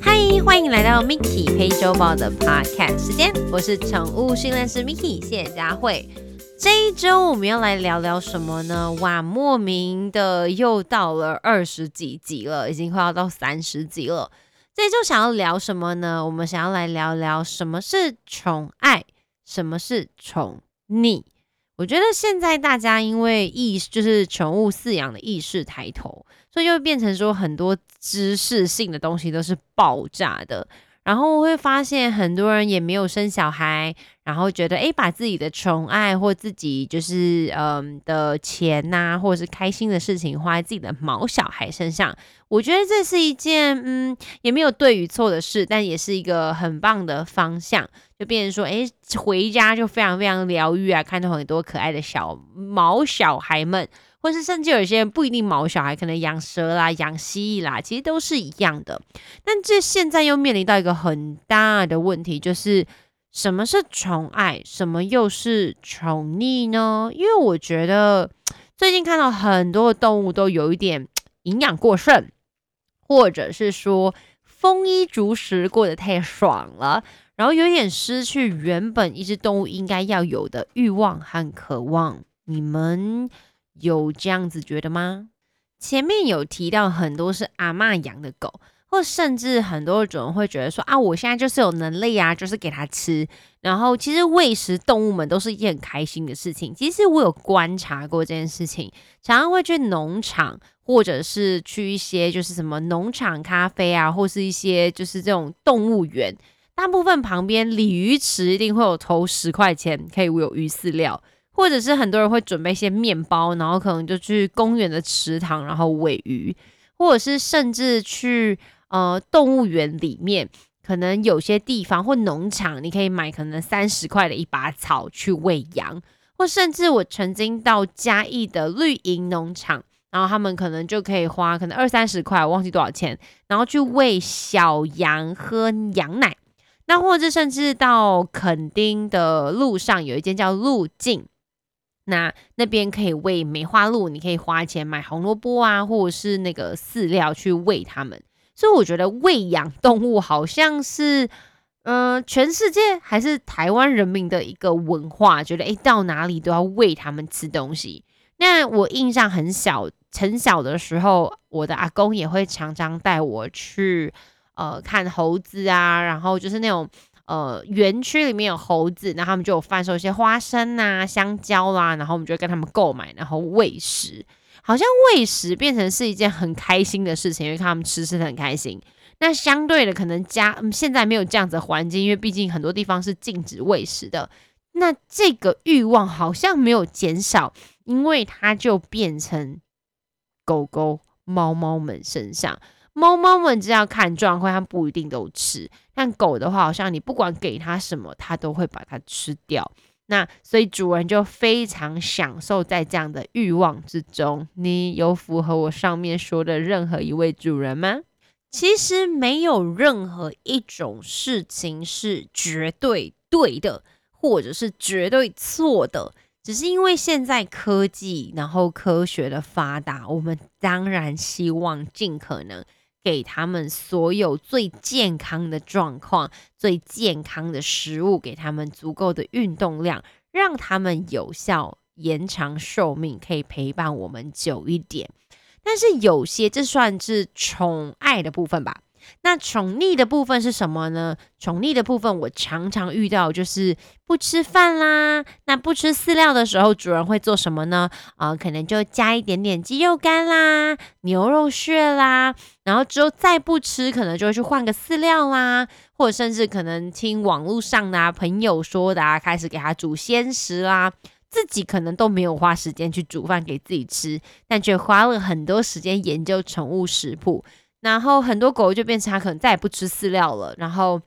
嗨，欢迎来到 Miki 黑周报的 Podcast 时间，我是宠物训练师 Miki 谢佳慧。这一周我们要来聊聊什么呢？哇，莫名的又到了二十几集了，已经快要到三十集了。这一周想要聊什么呢？我们想要来聊聊什么是宠爱，什么是宠溺。我觉得现在大家因为意就是宠物饲养的意识抬头，所以就变成说很多知识性的东西都是爆炸的。然后会发现很多人也没有生小孩，然后觉得诶，把自己的宠爱或自己就是嗯的钱呐，或者是开心的事情花在自己的毛小孩身上，我觉得这是一件嗯也没有对与错的事，但也是一个很棒的方向。就变成说，诶，回家就非常非常疗愈啊，看到很多可爱的小毛小孩们。或是甚至有些人不一定毛小孩，可能养蛇啦、养蜥蜴啦，其实都是一样的。但这现在又面临到一个很大的问题，就是什么是宠爱，什么又是宠溺呢？因为我觉得 最近看到很多的动物都有一点营养过剩，或者是说丰衣足食过得太爽了，然后有点失去原本一只动物应该要有的欲望和渴望。你们？有这样子觉得吗？前面有提到很多是阿妈养的狗，或甚至很多种会觉得说啊，我现在就是有能力啊，就是给它吃。然后其实喂食动物们都是一件很开心的事情。其实我有观察过这件事情，常常会去农场，或者是去一些就是什么农场咖啡啊，或是一些就是这种动物园，大部分旁边鲤鱼池一定会有投十块钱可以有鱼饲料。或者是很多人会准备一些面包，然后可能就去公园的池塘，然后喂鱼，或者是甚至去呃动物园里面，可能有些地方或农场，你可以买可能三十块的一把草去喂羊，或甚至我曾经到嘉义的绿营农场，然后他们可能就可以花可能二三十块，我忘记多少钱，然后去喂小羊喝羊奶，那或者甚至到垦丁的路上有一间叫路径。那那边可以喂梅花鹿，你可以花钱买红萝卜啊，或者是那个饲料去喂它们。所以我觉得喂养动物好像是，嗯，全世界还是台湾人民的一个文化，觉得诶，到哪里都要喂它们吃东西。那我印象很小，很小的时候，我的阿公也会常常带我去，呃，看猴子啊，然后就是那种。呃，园区里面有猴子，那他们就有贩售一些花生呐、香蕉啦，然后我们就跟他们购买，然后喂食。好像喂食变成是一件很开心的事情，因为看他们吃吃的很开心。那相对的，可能家现在没有这样子的环境，因为毕竟很多地方是禁止喂食的。那这个欲望好像没有减少，因为它就变成狗狗、猫猫们身上。猫猫们只要看状况，它不一定都吃。但狗的话，好像你不管给它什么，它都会把它吃掉。那所以主人就非常享受在这样的欲望之中。你有符合我上面说的任何一位主人吗？其实没有任何一种事情是绝对对的，或者是绝对错的。只是因为现在科技，然后科学的发达，我们当然希望尽可能。给他们所有最健康的状况、最健康的食物，给他们足够的运动量，让他们有效延长寿命，可以陪伴我们久一点。但是有些，这算是宠爱的部分吧。那宠溺的部分是什么呢？宠溺的部分，我常常遇到就是不吃饭啦。那不吃饲料的时候，主人会做什么呢？啊，可能就加一点点鸡肉干啦、牛肉屑啦。然后之后再不吃，可能就会去换个饲料啦，或者甚至可能听网络上的朋友说的，啊，开始给他煮鲜食啦。自己可能都没有花时间去煮饭给自己吃，但却花了很多时间研究宠物食谱。然后很多狗就变成它可能再也不吃饲料了，然后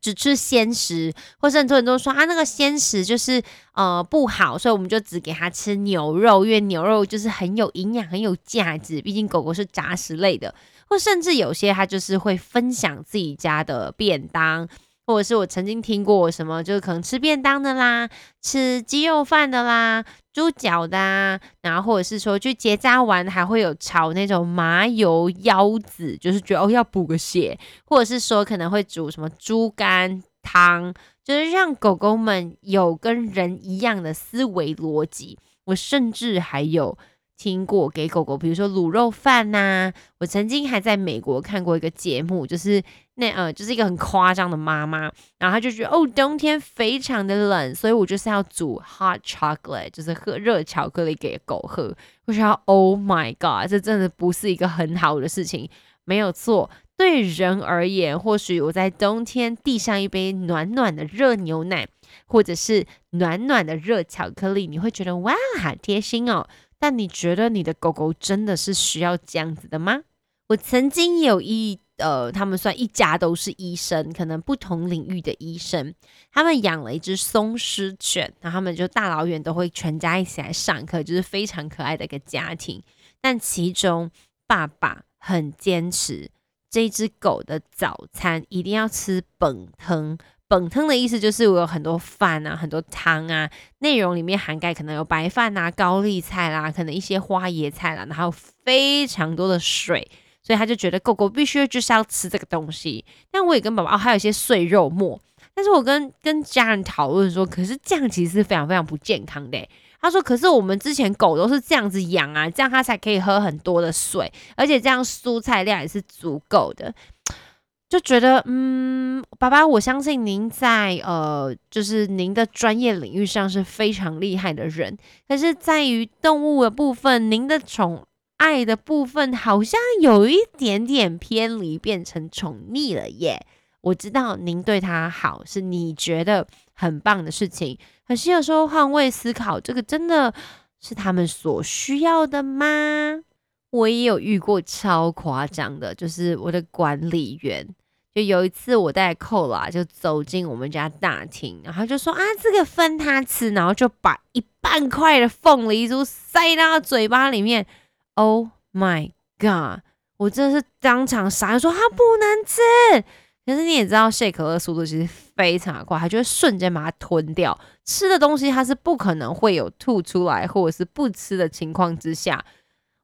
只吃鲜食，或者很多人都说啊那个鲜食就是呃不好，所以我们就只给它吃牛肉，因为牛肉就是很有营养、很有价值，毕竟狗狗是杂食类的。或甚至有些它就是会分享自己家的便当，或者是我曾经听过什么，就是可能吃便当的啦，吃鸡肉饭的啦，猪脚的啊，然后或者是说去结扎完还会有炒那种麻油腰子，就是觉得哦要补个血，或者是说可能会煮什么猪肝汤，就是让狗狗们有跟人一样的思维逻辑。我甚至还有。听过给狗狗，比如说卤肉饭呐。我曾经还在美国看过一个节目，就是那呃，就是一个很夸张的妈妈，然后她就觉得哦，冬天非常的冷，所以我就是要煮 hot chocolate，就是喝热巧克力给狗喝。我想，Oh my god，这真的不是一个很好的事情。没有错，对人而言，或许我在冬天递上一杯暖暖的热牛奶，或者是暖暖的热巧克力，你会觉得哇，好贴心哦。但你觉得你的狗狗真的是需要这样子的吗？我曾经有一呃，他们算一家都是医生，可能不同领域的医生，他们养了一只松狮犬，然后他们就大老远都会全家一起来上课，就是非常可爱的一个家庭。但其中爸爸很坚持，这只狗的早餐一定要吃本汤。本汤的意思就是我有很多饭啊，很多汤啊，内容里面涵盖可能有白饭啊、高丽菜啦，可能一些花椰菜啦，然后非常多的水，所以他就觉得狗狗必须就是要吃这个东西。但我也跟宝宝哦，还有一些碎肉末，但是我跟跟家人讨论说，可是这样其实是非常非常不健康的。他说，可是我们之前狗都是这样子养啊，这样它才可以喝很多的水，而且这样蔬菜量也是足够的。就觉得，嗯，爸爸，我相信您在呃，就是您的专业领域上是非常厉害的人，可是在于动物的部分，您的宠爱的部分好像有一点点偏离，变成宠溺了耶。我知道您对他好是你觉得很棒的事情，可是有时候换位思考，这个真的是他们所需要的吗？我也有遇过超夸张的，就是我的管理员，就有一次我带寇拉就走进我们家大厅，然后就说啊，这个分他吃，然后就把一半块的凤梨酥塞到嘴巴里面。Oh my god！我真的是当场傻，说他不能吃。可是你也知道，谢可乐速度其实非常快，他就会瞬间把它吞掉。吃的东西它是不可能会有吐出来或者是不吃的情况之下。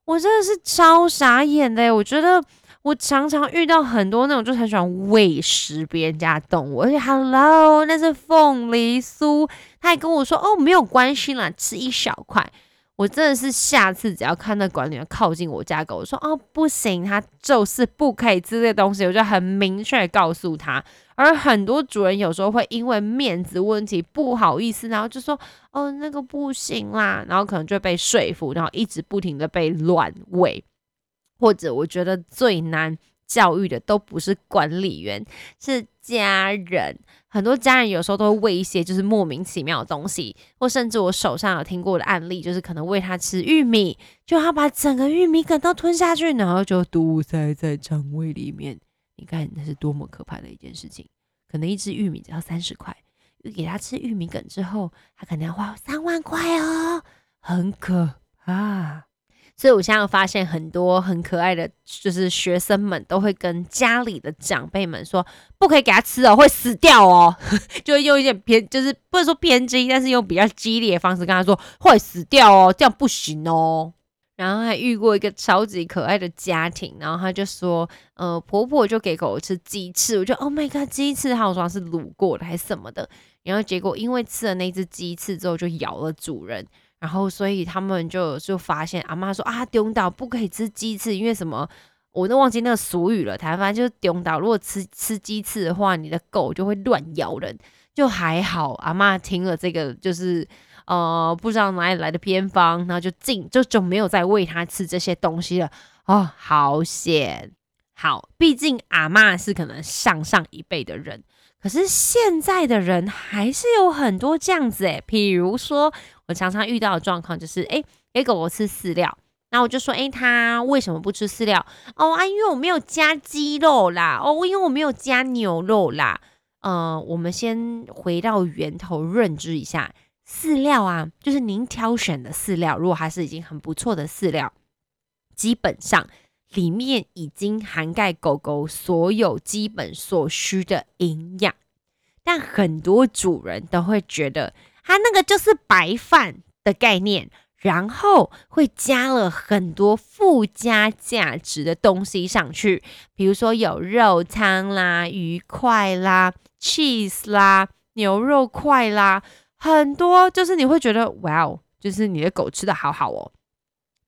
我真的是超傻眼的，我觉得我常常遇到很多那种就很喜欢喂食别人家动物，而且 Hello，那是凤梨酥，他还跟我说哦没有关系啦，吃一小块。我真的是下次只要看到管理员靠近我家狗，我说哦不行，他就是不可以吃这东西，我就很明确告诉他。而很多主人有时候会因为面子问题不好意思，然后就说哦那个不行啦，然后可能就被说服，然后一直不停的被乱喂，或者我觉得最难教育的都不是管理员，是家人。很多家人有时候都会喂一些就是莫名其妙的东西，或甚至我手上有听过的案例，就是可能喂他吃玉米，就他把整个玉米梗都吞下去，然后就堵塞在肠胃里面。你看那是多么可怕的一件事情！可能一只玉米只要三十块，给他吃玉米梗之后，他可能要花三万块哦，很可怕。所以，我现在发现很多很可爱的，就是学生们都会跟家里的长辈们说，不可以给他吃哦，会死掉哦。就会用一点偏，就是不能说偏激，但是用比较激烈的方式跟他说，会死掉哦，这样不行哦。然后还遇过一个超级可爱的家庭，然后他就说，呃，婆婆就给狗吃鸡翅，我就 Oh my god，鸡翅，好像是卤过的还是什么的。然后结果因为吃了那只鸡翅之后，就咬了主人。然后，所以他们就就发现阿妈说啊，丢到不可以吃鸡翅，因为什么？我都忘记那个俗语了。台湾就是丢到，如果吃吃鸡翅的话，你的狗就会乱咬人。就还好，阿妈听了这个，就是呃，不知道哪里来的偏方，然后就进就就没有再喂它吃这些东西了。哦，好险！好，毕竟阿妈是可能上上一辈的人。可是现在的人还是有很多这样子诶，比如说我常常遇到的状况就是，诶，给狗狗吃饲料，那我就说，诶，它为什么不吃饲料？哦啊，因为我没有加鸡肉啦，哦，因为我没有加牛肉啦。呃，我们先回到源头认知一下，饲料啊，就是您挑选的饲料，如果它是已经很不错的饲料，基本上。里面已经涵盖狗狗所有基本所需的营养，但很多主人都会觉得它那个就是白饭的概念，然后会加了很多附加价值的东西上去，比如说有肉汤啦、鱼块啦、cheese 啦、牛肉块啦，很多就是你会觉得哇哦，就是你的狗吃的好好哦，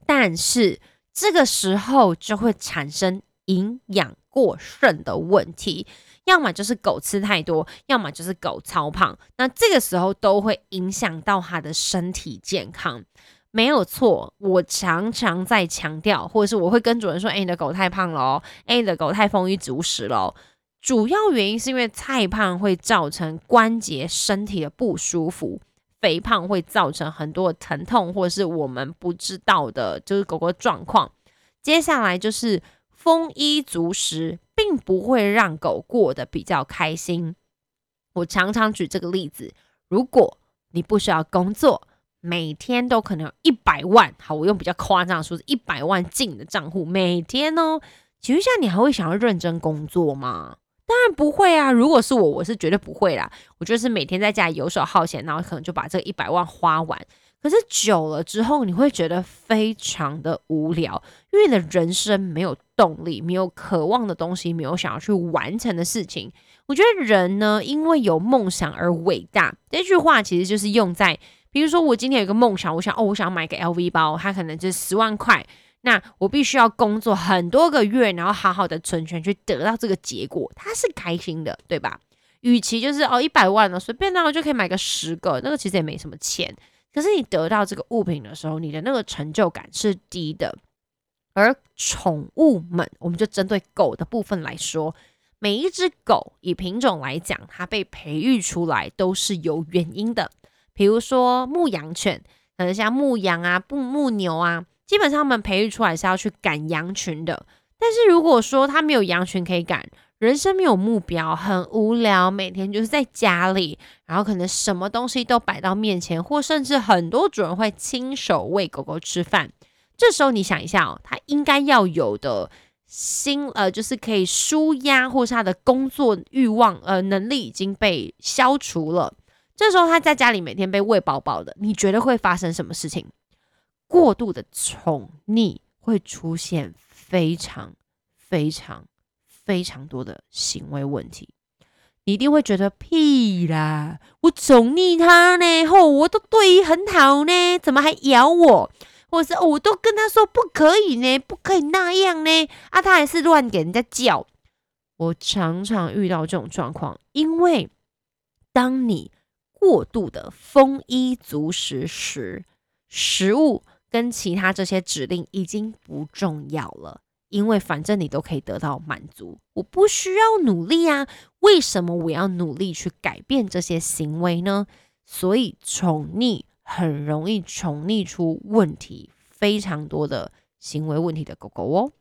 但是这个时候就会产生营养过剩的问题。要么就是狗吃太多，要么就是狗超胖，那这个时候都会影响到它的身体健康，没有错。我常常在强调，或者是我会跟主人说：“哎，你的狗太胖了哦，哎，你的狗太丰衣足食了。”主要原因是因为太胖会造成关节、身体的不舒服，肥胖会造成很多疼痛，或者是我们不知道的，就是狗狗状况。接下来就是丰衣足食。并不会让狗过得比较开心。我常常举这个例子：如果你不需要工作，每天都可能有一百万，好，我用比较夸张的数字，一百万进你的账户，每天哦，请问一下，你还会想要认真工作吗？当然不会啊！如果是我，我是绝对不会啦。我就是每天在家里游手好闲，然后可能就把这一百万花完。可是久了之后，你会觉得非常的无聊，因为你的人生没有动力，没有渴望的东西，没有想要去完成的事情。我觉得人呢，因为有梦想而伟大。这句话其实就是用在，比如说我今天有一个梦想，我想哦，我想买个 LV 包，它可能就是十万块，那我必须要工作很多个月，然后好好的存钱去得到这个结果，他是开心的，对吧？与其就是哦一百万了，随便那我就可以买个十个，那个其实也没什么钱。可是你得到这个物品的时候，你的那个成就感是低的。而宠物们，我们就针对狗的部分来说，每一只狗以品种来讲，它被培育出来都是有原因的。比如说牧羊犬，可能像牧羊啊、牧牧牛啊，基本上它们培育出来是要去赶羊群的。但是如果说它没有羊群可以赶，人生没有目标，很无聊，每天就是在家里，然后可能什么东西都摆到面前，或甚至很多主人会亲手喂狗狗吃饭。这时候你想一下哦，他应该要有的心，呃，就是可以舒压，或是他的工作欲望，呃，能力已经被消除了。这时候他在家里每天被喂饱饱的，你觉得会发生什么事情？过度的宠溺会出现非常非常。非常多的行为问题，你一定会觉得屁啦！我宠溺它呢，吼，我都对很好呢，怎么还咬我？或者是我都跟他说不可以呢，不可以那样呢，啊，他还是乱给人家叫。我常常遇到这种状况，因为当你过度的丰衣足食时，食物跟其他这些指令已经不重要了。因为反正你都可以得到满足，我不需要努力啊？为什么我要努力去改变这些行为呢？所以宠溺很容易宠溺出问题，非常多的行为问题的狗狗哦。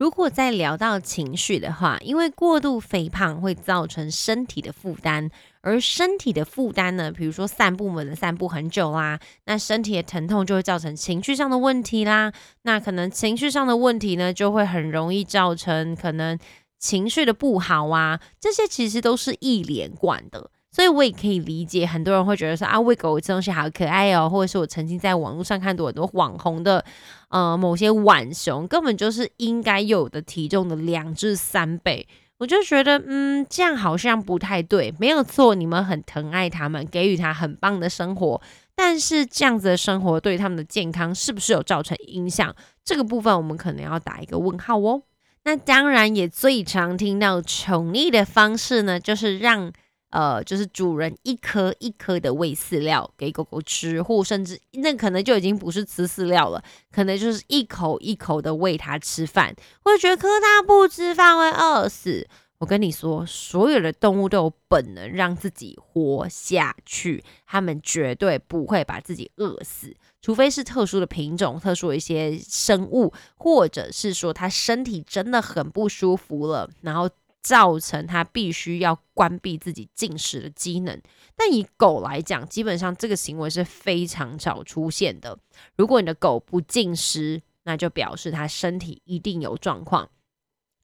如果再聊到情绪的话，因为过度肥胖会造成身体的负担，而身体的负担呢，比如说散步们的散步很久啦，那身体的疼痛就会造成情绪上的问题啦。那可能情绪上的问题呢，就会很容易造成可能情绪的不好啊，这些其实都是一连贯的。所以我也可以理解，很多人会觉得说啊，喂狗这东西好可爱哦，或者是我曾经在网络上看到很多网红的，呃，某些浣熊根本就是应该有的体重的两至三倍，我就觉得，嗯，这样好像不太对。没有错，你们很疼爱它们，给予它很棒的生活，但是这样子的生活对他们的健康是不是有造成影响？这个部分我们可能要打一个问号哦。那当然，也最常听到宠溺的方式呢，就是让。呃，就是主人一颗一颗的喂饲料给狗狗吃，或甚至那可能就已经不是吃饲料了，可能就是一口一口的喂它吃饭。会觉得可它不吃饭会饿死。我跟你说，所有的动物都有本能让自己活下去，它们绝对不会把自己饿死，除非是特殊的品种、特殊的一些生物，或者是说它身体真的很不舒服了，然后。造成它必须要关闭自己进食的机能，但以狗来讲，基本上这个行为是非常少出现的。如果你的狗不进食，那就表示它身体一定有状况。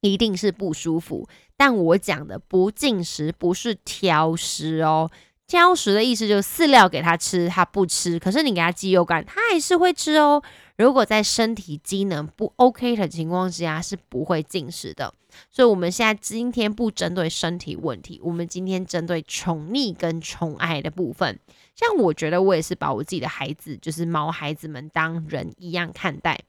一定是不舒服。但我讲的不进食不是挑食哦，挑食的意思就是饲料给它吃，它不吃，可是你给它鸡肉干，它还是会吃哦。如果在身体机能不 OK 的情况之下，是不会进食的。所以，我们现在今天不针对身体问题，我们今天针对宠溺跟宠爱的部分。像我觉得，我也是把我自己的孩子，就是毛孩子们当人一样看待。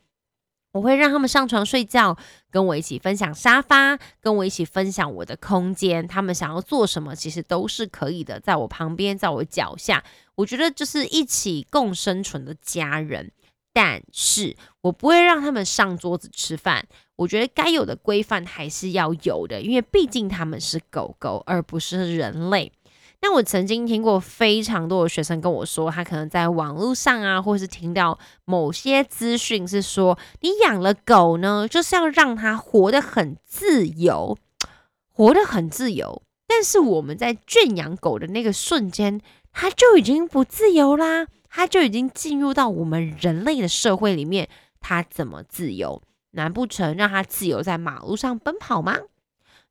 我会让他们上床睡觉，跟我一起分享沙发，跟我一起分享我的空间。他们想要做什么，其实都是可以的，在我旁边，在我脚下。我觉得就是一起共生存的家人。但是我不会让他们上桌子吃饭。我觉得该有的规范还是要有的，因为毕竟他们是狗狗，而不是人类。那我曾经听过非常多的学生跟我说，他可能在网络上啊，或是听到某些资讯是说，你养了狗呢，就是要让它活得很自由，活得很自由。但是我们在圈养狗的那个瞬间，它就已经不自由啦。他就已经进入到我们人类的社会里面，他怎么自由？难不成让他自由在马路上奔跑吗？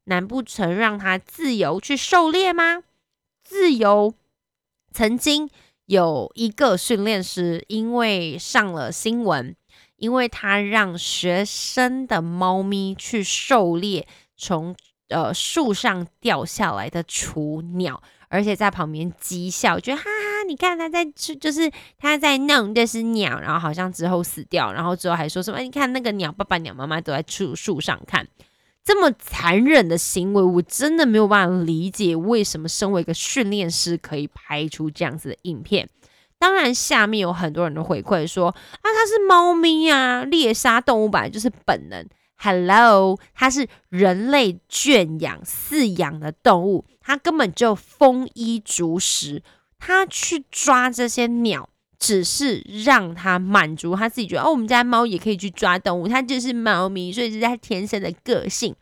难不成让他自由去狩猎吗？自由？曾经有一个训练师，因为上了新闻，因为他让学生的猫咪去狩猎从呃树上掉下来的雏鸟。而且在旁边讥笑，觉得哈，那你看他在吃，就是他在弄这是鸟，然后好像之后死掉，然后之后还说什么？你看那个鸟爸爸、鸟妈妈都在树树上看，这么残忍的行为，我真的没有办法理解为什么身为一个训练师可以拍出这样子的影片。当然，下面有很多人的回馈说啊，它是猫咪啊，猎杀动物本来就是本能。Hello，它是人类圈养饲养的动物，它根本就丰衣足食。他去抓这些鸟，只是让他满足他自己觉得哦，我们家猫也可以去抓动物，它就是猫咪，所以这是它天生的个性。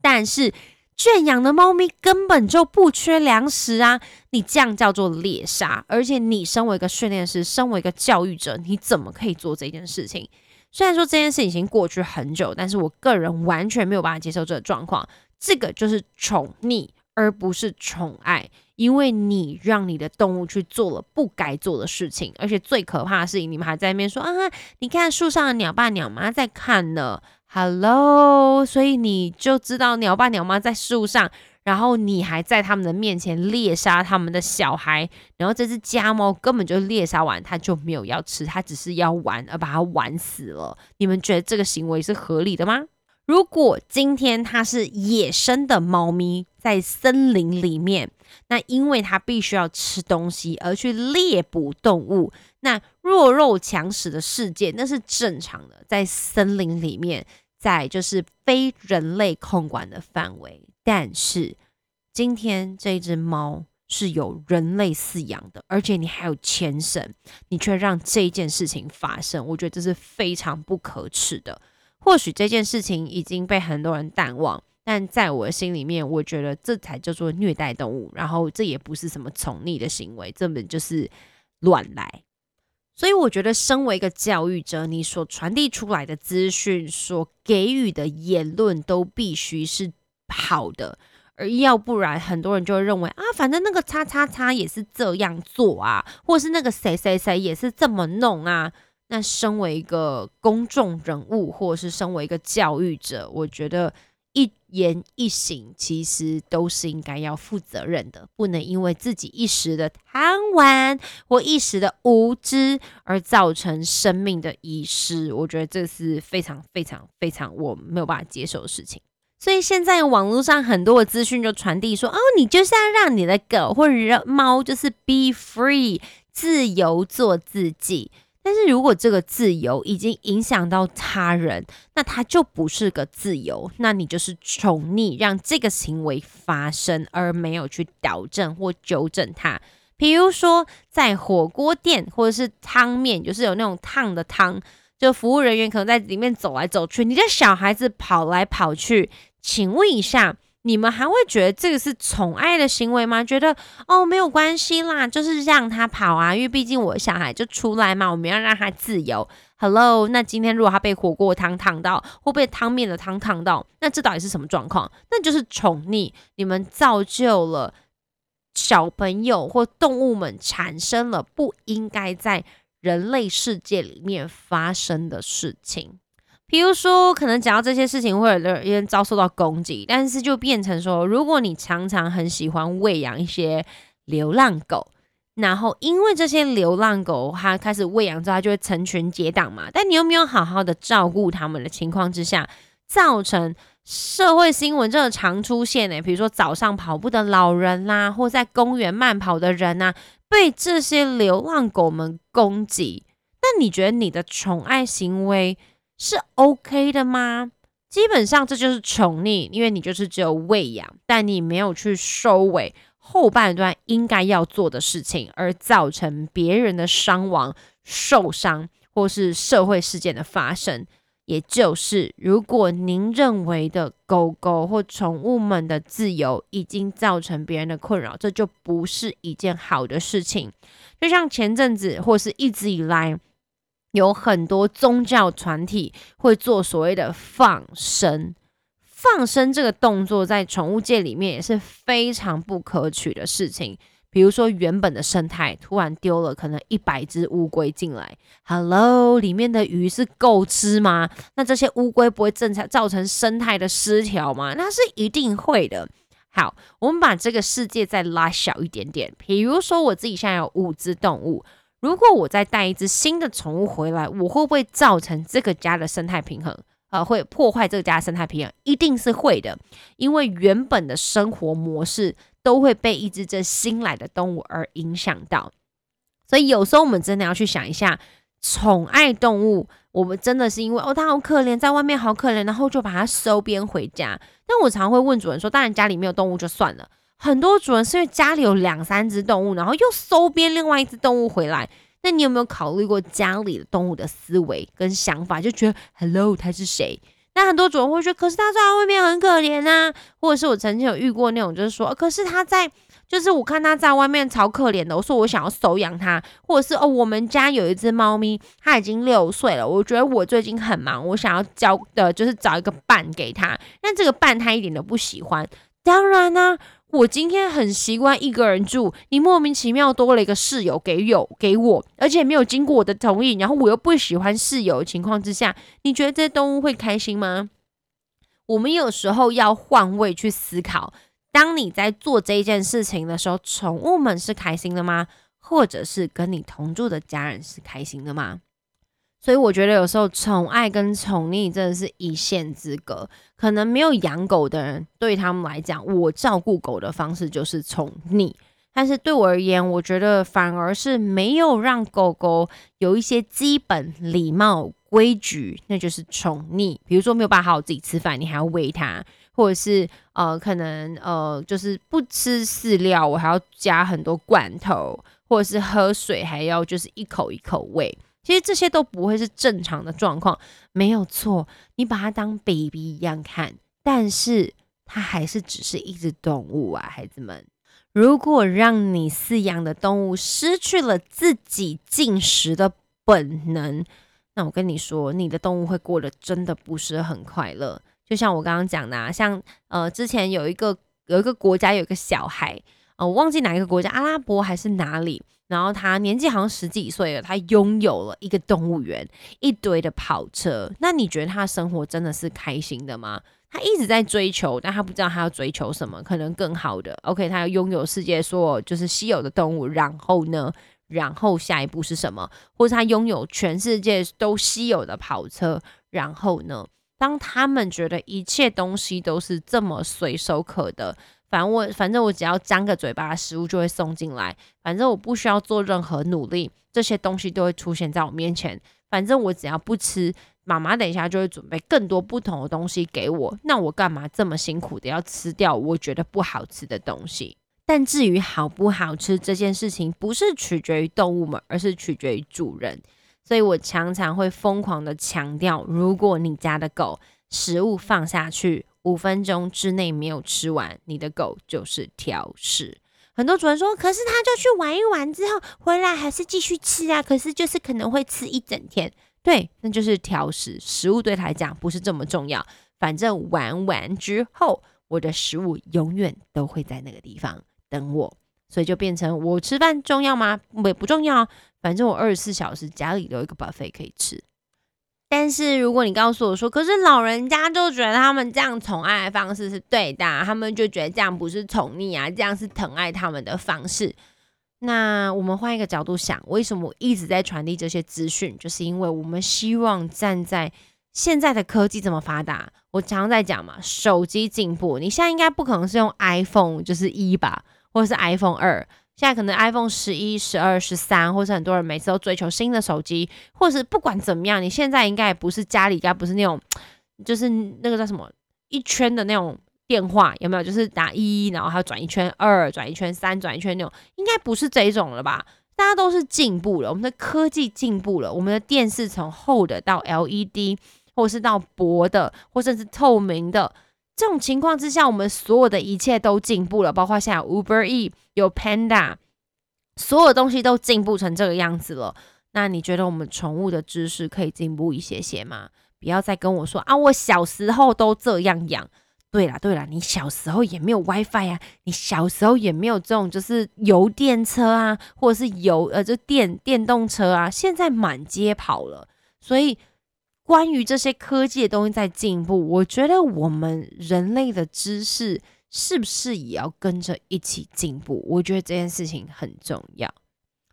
但是圈养的猫咪根本就不缺粮食啊！你这样叫做猎杀，而且你身为一个训练师，身为一个教育者，你怎么可以做这件事情？虽然说这件事已经过去很久，但是我个人完全没有办法接受这个状况。这个就是宠溺，而不是宠爱，因为你让你的动物去做了不该做的事情，而且最可怕的事情，你们还在那边说啊，你看树上的鸟爸鸟妈在看呢，Hello，所以你就知道鸟爸鸟妈在树上。然后你还在他们的面前猎杀他们的小孩，然后这只家猫根本就猎杀完，它就没有要吃，它只是要玩，而把它玩死了。你们觉得这个行为是合理的吗？如果今天它是野生的猫咪，在森林里面，那因为它必须要吃东西而去猎捕动物，那弱肉强食的世界那是正常的，在森林里面，在就是非人类控管的范围。但是今天这只猫是有人类饲养的，而且你还有前审，你却让这件事情发生，我觉得这是非常不可耻的。或许这件事情已经被很多人淡忘，但在我的心里面，我觉得这才叫做虐待动物。然后这也不是什么宠溺的行为，根本就是乱来。所以我觉得，身为一个教育者，你所传递出来的资讯，所给予的言论，都必须是。好的，而要不然很多人就会认为啊，反正那个叉叉叉也是这样做啊，或是那个谁谁谁也是这么弄啊。那身为一个公众人物，或是身为一个教育者，我觉得一言一行其实都是应该要负责任的，不能因为自己一时的贪玩或一时的无知而造成生命的遗失。我觉得这是非常非常非常我没有办法接受的事情。所以现在网络上很多的资讯就传递说，哦，你就是要让你的狗或者猫就是 be free，自由做自己。但是如果这个自由已经影响到他人，那它就不是个自由，那你就是宠溺，让这个行为发生，而没有去矫正或纠正它。比如说在火锅店或者是汤面，就是有那种烫的汤。就服务人员可能在里面走来走去，你的小孩子跑来跑去，请问一下，你们还会觉得这个是宠爱的行为吗？觉得哦没有关系啦，就是让他跑啊，因为毕竟我小孩就出来嘛，我们要让他自由。Hello，那今天如果他被火锅汤烫到，或被汤面的汤烫到，那这到底是什么状况？那就是宠溺，你们造就了小朋友或动物们产生了不应该在人类世界里面发生的事情。比如说，可能讲到这些事情，会有人遭受到攻击，但是就变成说，如果你常常很喜欢喂养一些流浪狗，然后因为这些流浪狗它开始喂养之后，它就会成群结党嘛，但你又没有好好的照顾它们的情况之下，造成社会新闻真的常出现呢。比如说早上跑步的老人啦，或在公园慢跑的人呐，被这些流浪狗们攻击，那你觉得你的宠爱行为？是 OK 的吗？基本上这就是宠溺，因为你就是只有喂养，但你没有去收尾后半段应该要做的事情，而造成别人的伤亡、受伤或是社会事件的发生。也就是，如果您认为的狗狗或宠物们的自由已经造成别人的困扰，这就不是一件好的事情。就像前阵子或是一直以来。有很多宗教团体会做所谓的放生，放生这个动作在宠物界里面也是非常不可取的事情。比如说，原本的生态突然丢了可能一百只乌龟进来，Hello，里面的鱼是够吃吗？那这些乌龟不会正常造成生态的失调吗？那是一定会的。好，我们把这个世界再拉小一点点，比如说我自己现在有五只动物。如果我再带一只新的宠物回来，我会不会造成这个家的生态平衡？呃，会破坏这个家的生态平衡，一定是会的，因为原本的生活模式都会被一只这新来的动物而影响到。所以有时候我们真的要去想一下，宠爱动物，我们真的是因为哦，它好可怜，在外面好可怜，然后就把它收编回家。但我常会问主人说，当然家里没有动物就算了。很多主人是因为家里有两三只动物，然后又收编另外一只动物回来。那你有没有考虑过家里的动物的思维跟想法？就觉得 Hello，他是谁？那很多主人会说，可是他在外面很可怜啊。或者是我曾经有遇过那种，就是说，可是他在，就是我看他在外面超可怜的。我说我想要收养他，或者是哦，我们家有一只猫咪，它已经六岁了。我觉得我最近很忙，我想要交的就是找一个伴给它。但这个伴它一点都不喜欢。当然呢。我今天很习惯一个人住，你莫名其妙多了一个室友给有给我，而且没有经过我的同意，然后我又不喜欢室友情况之下，你觉得这些动物会开心吗？我们有时候要换位去思考，当你在做这件事情的时候，宠物们是开心的吗？或者是跟你同住的家人是开心的吗？所以我觉得有时候宠爱跟宠溺真的是一线之隔。可能没有养狗的人，对他们来讲，我照顾狗的方式就是宠溺。但是对我而言，我觉得反而是没有让狗狗有一些基本礼貌规矩，那就是宠溺。比如说没有办法好好自己吃饭，你还要喂它，或者是呃，可能呃，就是不吃饲料，我还要加很多罐头，或者是喝水还要就是一口一口喂。其实这些都不会是正常的状况，没有错。你把它当 baby 一样看，但是它还是只是一只动物啊，孩子们。如果让你饲养的动物失去了自己进食的本能，那我跟你说，你的动物会过得真的不是很快乐。就像我刚刚讲的，啊，像呃，之前有一个有一个国家有一个小孩，呃，我忘记哪一个国家，阿拉伯还是哪里。然后他年纪好像十几岁了，他拥有了一个动物园，一堆的跑车。那你觉得他生活真的是开心的吗？他一直在追求，但他不知道他要追求什么，可能更好的。OK，他要拥有世界所有就是稀有的动物，然后呢，然后下一步是什么？或者他拥有全世界都稀有的跑车，然后呢？当他们觉得一切东西都是这么随手可得。反正我，反正我只要张个嘴巴，食物就会送进来。反正我不需要做任何努力，这些东西都会出现在我面前。反正我只要不吃，妈妈等一下就会准备更多不同的东西给我。那我干嘛这么辛苦的要吃掉我觉得不好吃的东西？但至于好不好吃这件事情，不是取决于动物们，而是取决于主人。所以我常常会疯狂的强调，如果你家的狗食物放下去。五分钟之内没有吃完，你的狗就是挑食。很多主人说，可是他就去玩一玩之后回来还是继续吃啊，可是就是可能会吃一整天。对，那就是挑食。食物对他来讲不是这么重要，反正玩完之后，我的食物永远都会在那个地方等我，所以就变成我吃饭重要吗？不，不重要。反正我二十四小时家里留一个 buffet 可以吃。但是如果你告诉我说，可是老人家就觉得他们这样宠爱的方式是对的，他们就觉得这样不是宠溺啊，这样是疼爱他们的方式。那我们换一个角度想，为什么我一直在传递这些资讯？就是因为我们希望站在现在的科技这么发达，我常常在讲嘛，手机进步，你现在应该不可能是用 iPhone 就是一吧，或者是 iPhone 二。现在可能 iPhone 十一、十二、十三，或是很多人每次都追求新的手机，或是不管怎么样，你现在应该也不是家里应该不是那种，就是那个叫什么一圈的那种电话，有没有？就是打一，然后还要转一圈二，转一圈三，转一圈那种，应该不是这一种了吧？大家都是进步了，我们的科技进步了，我们的电视从厚的到 LED，或者是到薄的，或甚至透明的。这种情况之下，我们所有的一切都进步了，包括现在 Uber E 有 Panda，所有东西都进步成这个样子了。那你觉得我们宠物的知识可以进步一些些吗？不要再跟我说啊，我小时候都这样养。对啦对啦，你小时候也没有 WiFi 啊，你小时候也没有这种就是油电车啊，或者是油呃就电电动车啊，现在满街跑了，所以。关于这些科技的东西在进步，我觉得我们人类的知识是不是也要跟着一起进步？我觉得这件事情很重要。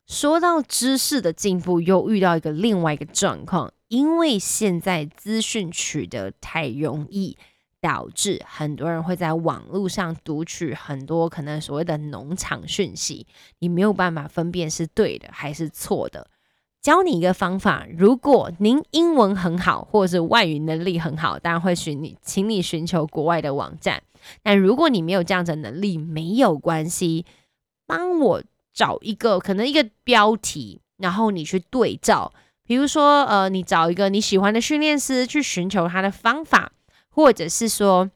说到知识的进步，又遇到一个另外一个状况，因为现在资讯取得太容易，导致很多人会在网络上读取很多可能所谓的农场讯息，你没有办法分辨是对的还是错的。教你一个方法，如果您英文很好，或者是外语能力很好，当然会寻你，请你寻求国外的网站。但如果你没有这样的能力，没有关系，帮我找一个可能一个标题，然后你去对照。比如说，呃，你找一个你喜欢的训练师去寻求他的方法，或者是说，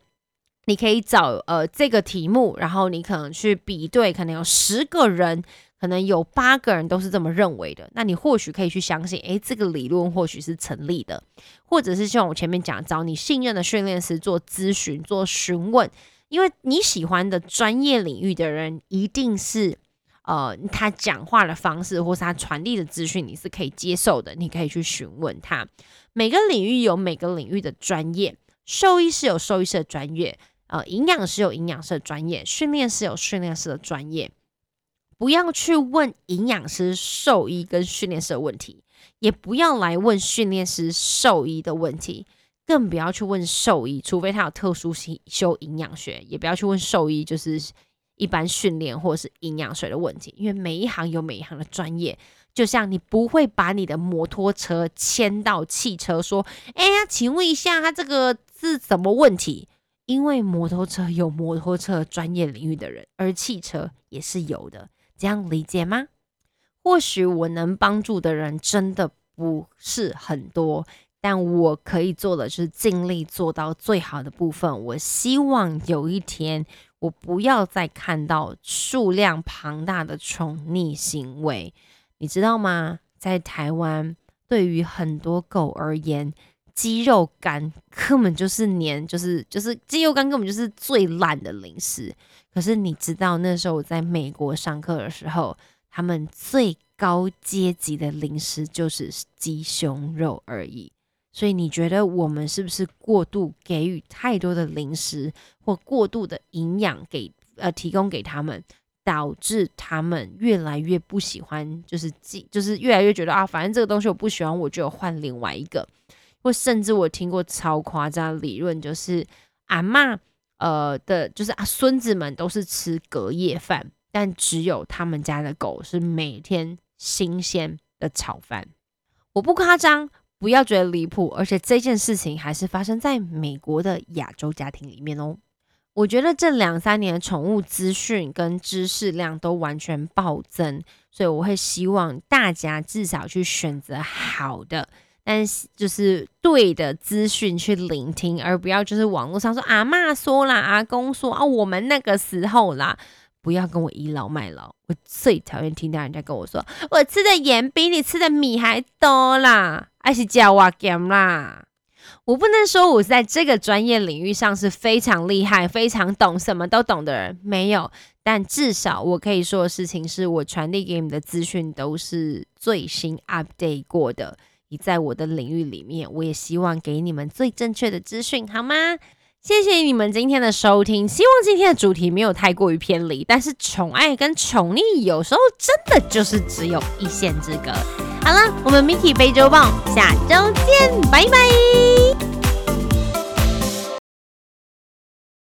你可以找呃这个题目，然后你可能去比对，可能有十个人。可能有八个人都是这么认为的，那你或许可以去相信，诶，这个理论或许是成立的，或者是像我前面讲，找你信任的训练师做咨询、做询问，因为你喜欢的专业领域的人，一定是呃，他讲话的方式或是他传递的资讯，你是可以接受的，你可以去询问他。每个领域有每个领域的专业，兽医师有兽医师的专业，呃，营养师有营养师的专业，训练师有训练师的专业。不要去问营养师、兽医跟训练师的问题，也不要来问训练师、兽医的问题，更不要去问兽医，除非他有特殊修营养学，也不要去问兽医，就是一般训练或者是营养水的问题，因为每一行有每一行的专业。就像你不会把你的摩托车牵到汽车，说：“哎呀，请问一下，他这个是什么问题？”因为摩托车有摩托车专业领域的人，而汽车也是有的。这样理解吗？或许我能帮助的人真的不是很多，但我可以做的就是尽力做到最好的部分。我希望有一天，我不要再看到数量庞大的宠溺行为。你知道吗？在台湾，对于很多狗而言，鸡肉干根本就是黏，就是就是鸡肉干根本就是最烂的零食。可是你知道那时候我在美国上课的时候，他们最高阶级的零食就是鸡胸肉而已。所以你觉得我们是不是过度给予太多的零食或过度的营养给呃提供给他们，导致他们越来越不喜欢，就是鸡，就是越来越觉得啊，反正这个东西我不喜欢，我就换另外一个。甚至我听过超夸张的理论，就是阿妈呃的，就是啊孙子们都是吃隔夜饭，但只有他们家的狗是每天新鲜的炒饭。我不夸张，不要觉得离谱，而且这件事情还是发生在美国的亚洲家庭里面哦。我觉得这两三年的宠物资讯跟知识量都完全暴增，所以我会希望大家至少去选择好的。但是就是对的资讯去聆听，而不要就是网络上说阿妈说啦，阿公说啊，我们那个时候啦，不要跟我倚老卖老。我最讨厌听到人家跟我说，我吃的盐比你吃的米还多啦，还是叫我咸啦。我不能说我在这个专业领域上是非常厉害、非常懂、什么都懂的人，没有。但至少我可以说的事情是，我传递给你们的资讯都是最新 update 过的。你在我的领域里面，我也希望给你们最正确的资讯，好吗？谢谢你们今天的收听。希望今天的主题没有太过于偏离，但是宠爱跟宠溺有时候真的就是只有一线之隔。好了，我们 Miki 非洲棒，下周见，拜拜。